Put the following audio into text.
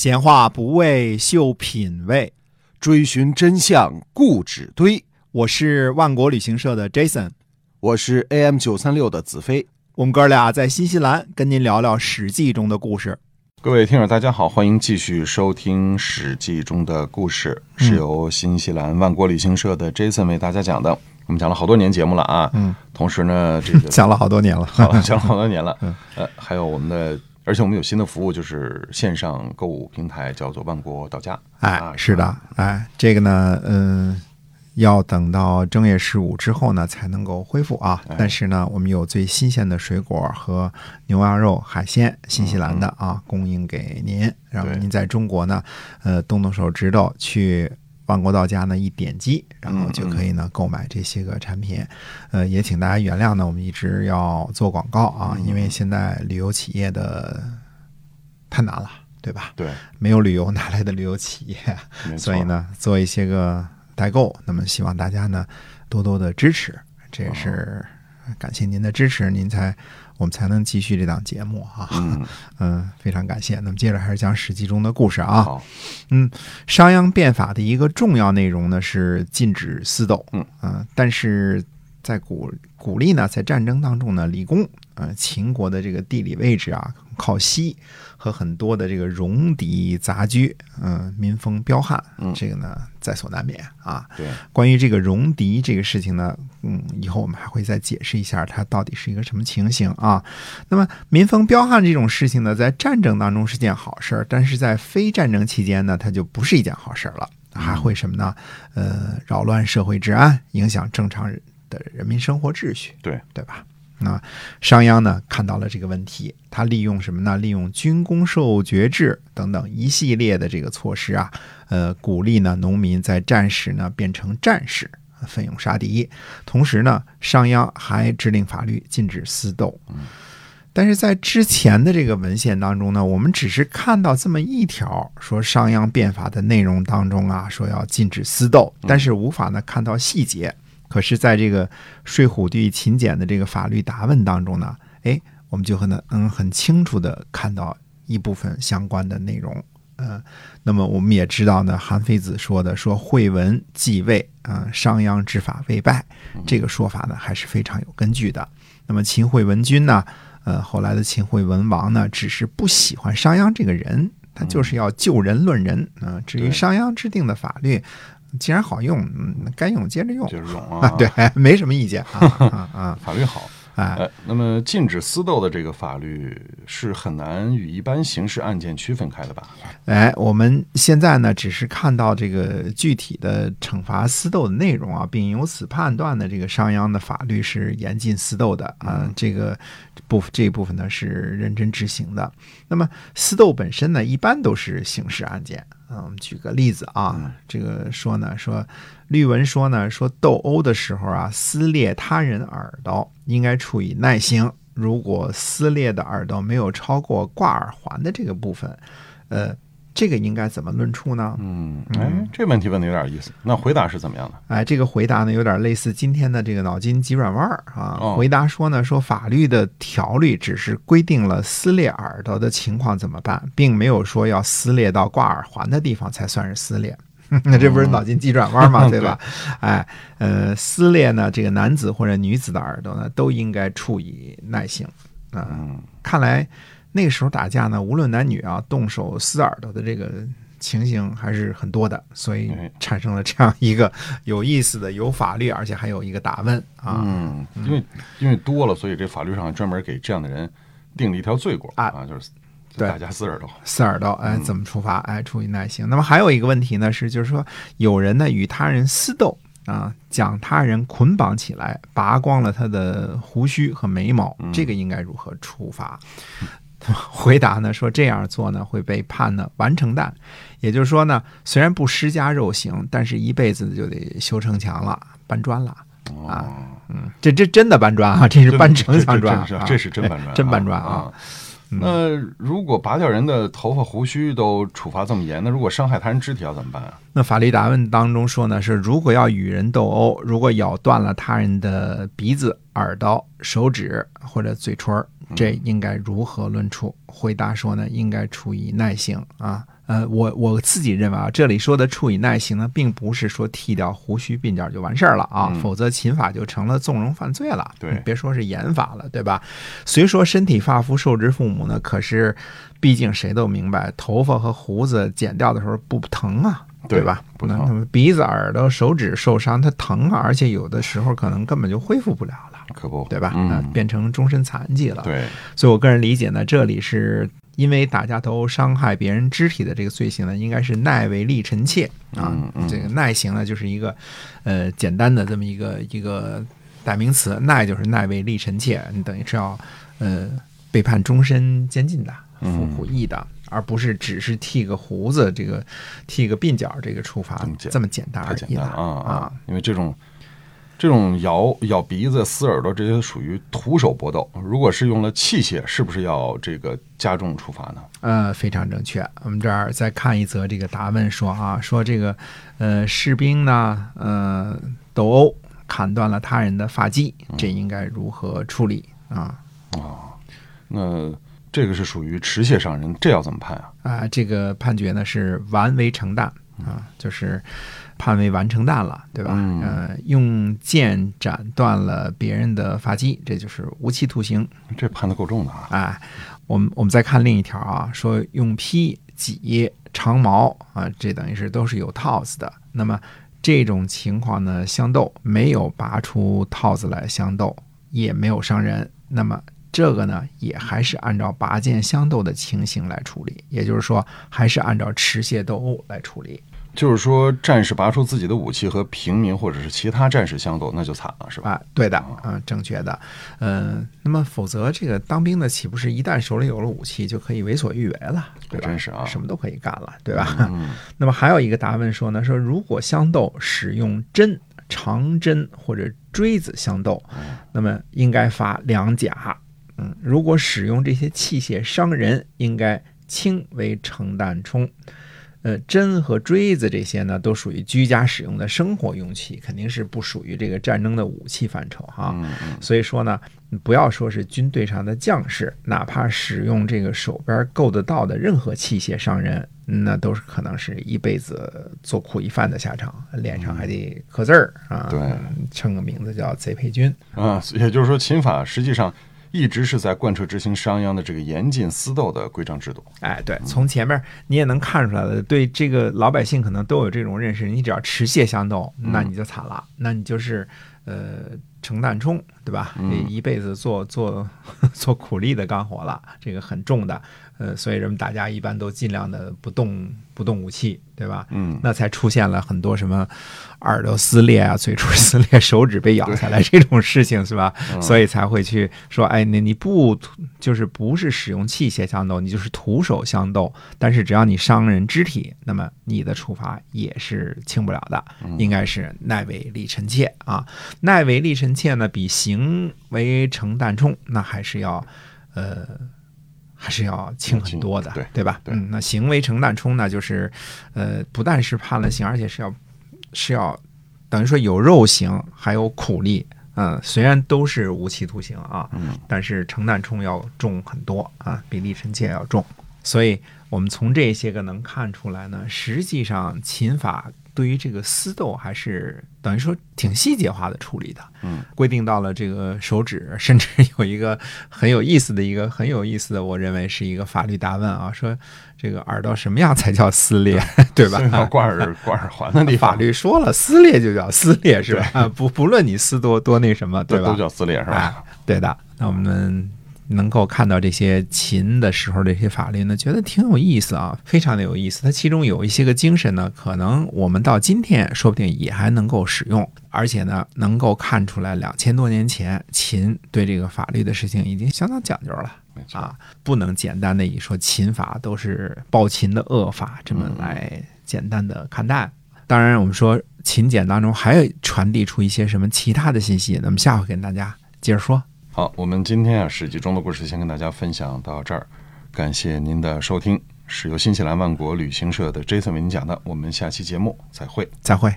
闲话不为秀品味，追寻真相固执堆。我是万国旅行社的 Jason，我是 AM 九三六的子飞。我们哥俩在新西兰跟您聊聊《史记》中的故事。各位听友，大家好，欢迎继续收听《史记》中的故事，是由新西兰万国旅行社的 Jason 为大家讲的。我们讲了好多年节目了啊，嗯，同时呢，这个 讲了好多年了，好讲了好多年了，嗯呃，还有我们的，而且我们有新的服务，就是线上购物平台，叫做万国到家。哎啊，是的，哎，这个呢，嗯、要等到正月十五之后呢才能够恢复啊。哎但是呢，我们有最新鲜的水果和牛羊肉、海鲜，新西兰的啊，供应给您。然后您在中国呢，呃，动动手指头去。万国到家呢，一点击，然后就可以呢购买这些个产品，呃，也请大家原谅呢，我们一直要做广告啊，因为现在旅游企业的太难了，对吧？对，没有旅游哪来的旅游企业？所以，呢，做一些个代购，那么希望大家呢多多的支持，这也是感谢您的支持，您才我们才能继续这档节目啊。嗯，嗯，非常感谢。那么接着还是讲《史记》中的故事啊。嗯，商鞅变法的一个重要内容呢是禁止私斗，嗯呃但是在鼓鼓励呢，在战争当中呢，立功，呃，秦国的这个地理位置啊靠西，和很多的这个戎狄杂居，嗯、民风彪悍，嗯这个呢在所难免啊。对，关于这个戎狄这个事情呢，嗯，以后我们还会再解释一下它到底是一个什么情形啊。那么民风彪悍这种事情呢，在战争当中是件好事儿，但是在非战争期间呢，它就不是一件好事儿了，还会什么呢？呃，扰乱社会治安，影响正常的人民生活秩序，对，对吧？那商鞅呢看到了这个问题，他利用什么呢？利用军功授爵制等等一系列的这个措施啊，呃，鼓励呢农民在战时呢变成战士，奋勇杀敌。同时呢，商鞅还制定法律禁止私斗。但是在之前的这个文献当中呢，我们只是看到这么一条，说商鞅变法的内容当中啊，说要禁止私斗，但是无法呢看到细节。可是，在这个《睡虎地秦简》的这个法律答问当中呢，哎，我们就很能能很清楚的看到一部分相关的内容。呃，那么我们也知道呢，韩非子说的说惠文继位啊、商鞅之法未败，这个说法呢还是非常有根据的。那么秦惠文君呢，呃，后来的秦惠文王呢，只是不喜欢商鞅这个人，他就是要就人论人啊、至于商鞅制定的法律，既然好用，嗯，该用接着用。接着用啊啊，，对，没什么意见啊 啊啊！法律好。哎，呃，那么禁止私斗的这个法律是很难与一般刑事案件区分开的吧？哎，我们现在呢，只是看到这个具体的惩罚私斗的内容啊，并由此判断的，这个商鞅的法律是严禁私斗的啊，这个部这一部分呢是认真执行的。那么私斗本身呢，一般都是刑事案件。嗯，我们举个例子啊，这个说呢，说律文说呢，说斗殴的时候啊，撕裂他人耳朵应该处以耐刑。如果撕裂的耳朵没有超过挂耳环的这个部分，呃，这个应该怎么论处呢？嗯，哎，这问题问的有点意思。那回答是怎么样的？哎，这个回答呢，有点类似今天的这个脑筋急转弯儿啊。哦回答说呢，说法律的条例只是规定了撕裂耳朵的情况怎么办，并没有说要撕裂到挂耳环的地方才算是撕裂。那这不是脑筋急转弯吗？对吧？哎，呃，撕裂呢，这个男子或者女子的耳朵呢，都应该处以耐刑。啊、嗯，看来那个时候打架呢，无论男女啊，动手撕耳朵的这个情形还是很多的，所以哎产生了这样一个有意思的、有法律，而且还有一个打问啊。嗯，因为因为多了，所以这法律上专门给这样的人定了一条罪过啊啊，就是对大家撕耳朵。撕耳朵，哎，怎么处罚？哎，处以耐刑。那么还有一个问题呢，是就是说有人呢与他人私斗啊，将他人捆绑起来，拔光了他的胡须和眉毛，这个应该如何处罚？回答呢说这样做呢会被判呢完成蛋，也就是说呢，虽然不施加肉刑，但是一辈子就得修城墙了、搬砖了。啊，嗯，这这真的搬砖啊，这是搬城墙砖啊，这这是真搬砖啊，真搬砖啊啊。。那如果拔掉人的头发胡须都处罚这么严，那如果伤害他人肢体要怎么办啊？那法律答问当中说呢，是如果要与人斗殴，如果咬断了他人的鼻子、耳朵、手指或者嘴唇儿，这应该如何论处？回答说呢，应该处以耐刑啊。呃，我我自己认为啊，这里说的处以耐刑呢，并不是说剃掉胡须鬓角就完事儿了啊，否则秦法就成了纵容犯罪了。对，别说是严法了，对吧？虽说身体发肤受之父母呢，可是毕竟谁都明白，头发和胡子剪掉的时候不疼啊。对吧？不能鼻子、耳朵、手指受伤，它疼啊，而且有的时候可能根本就恢复不了了，可不，对吧？嗯，变成终身残疾了。对，所以我个人理解呢，这里是因为大家都伤害别人肢体的这个罪行呢，应该是耐为力臣妾啊。这个耐刑呢，就是一个呃简单的这么一个一个代名词，耐就是耐为力臣妾，你等于是要呃被判终身监禁的，服苦役的。而不是只是剃个胡子，这个剃个鬓角，这个处罚这么简单而已啊啊！因为这种这种咬咬鼻子、撕耳朵这些属于徒手搏斗，如果是用了器械，是不是要这个加重处罚呢？呃，非常正确。我们这儿再看一则这个答问说啊，说这个呃士兵呢，呃斗殴砍断了他人的发髻，这应该如何处理啊？啊，那。这个是属于持械伤人，这要怎么判啊？啊，这个判决呢是完为成弹啊，就是判为完成弹了，对吧？呃，用剑斩断了别人的发髻，这就是无期徒刑。这判的够重的啊！哎，我们我们再看另一条啊，说用劈、挤、长矛啊，这等于是都是有套子的。那么这种情况呢，相斗没有拔出套子来相斗，也没有伤人，那么。这个呢，也还是按照拔剑相斗的情形来处理，也就是说，还是按照持械斗殴来处理。就是说，战士拔出自己的武器和平民或者是其他战士相斗，那就惨了，是吧？啊，对的，嗯，正确的。嗯，那么否则这个当兵的岂不是一旦手里有了武器就可以为所欲为了？对吧？真是啊，什么都可以干了，对吧？那么还有一个答问说呢，说如果相斗使用针、长针或者锥子相斗，那么应该罚两甲。嗯，如果使用这些器械伤人，应该轻为承担冲。呃，针和锥子这些呢，都属于居家使用的生活用器，肯定是不属于这个战争的武器范畴哈。所以说呢，不要说是军队上的将士，哪怕使用这个手边够得到的任何器械伤人，那都是可能是一辈子做苦役犯的下场，脸上还得刻字儿啊。对，称个名字叫贼配军啊。也就是说，秦法实际上。一直是在贯彻执行商鞅的这个严禁私斗的规章制度。哎，对，从前面你也能看出来了，对这个老百姓可能都有这种认识。你只要持械相斗，那你就惨了，那你就是呃承担冲，对吧？一辈子做做 做苦力的干活了，这个很重的。呃，所以人们大家一般都尽量的不动不动武器，对吧？嗯，那才出现了很多什么耳朵撕裂啊、嘴唇撕裂、手指被咬下来这种事情，是吧？所以才会去说，哎，那你不就是不是使用器械相斗，你就是徒手相斗，但是只要你伤人肢体，那么你的处罚也是轻不了的，应该是耐为力臣妾啊。耐为力臣妾呢，比行为承担重那还是要呃。还是要轻很多的，对对吧？嗯，那行为承担冲呢，就是，呃，不但是判了刑，而且是要是要等于说有肉刑，还有苦力。嗯，虽然都是无期徒刑啊，嗯，但是承担冲要重很多啊，比立臣妾要重。所以我们从这些个能看出来呢，实际上秦法。对于这个私斗，还是等于说挺细节化的处理的。嗯，规定到了这个手指，甚至有一个很有意思的一个很有意思的，我认为是一个法律大问啊，说这个耳朵什么样才叫撕裂，对吧？挂耳挂耳环的地方，法律说了，撕裂就叫撕裂，是吧？不不论你撕多多那什么，对吧？都叫撕裂，是吧？对的。那我们。能够看到这些秦的时候这些法律呢，觉得挺有意思啊，非常的有意思。它其中有一些个精神呢，可能我们到今天说不定也还能够使用，而且呢，能够看出来两千多年前秦对这个法律的事情已经相当讲究了啊，不能简单的以说秦法都是暴秦的恶法这么来简单的看待。当然，我们说秦简当中还有传递出一些什么其他的信息，那么下回跟大家接着说。好，我们今天啊《史记》中的故事先跟大家分享到这儿，感谢您的收听，是由新西兰万国旅行社的 Jason 为您讲的，我们下期节目再会，再会。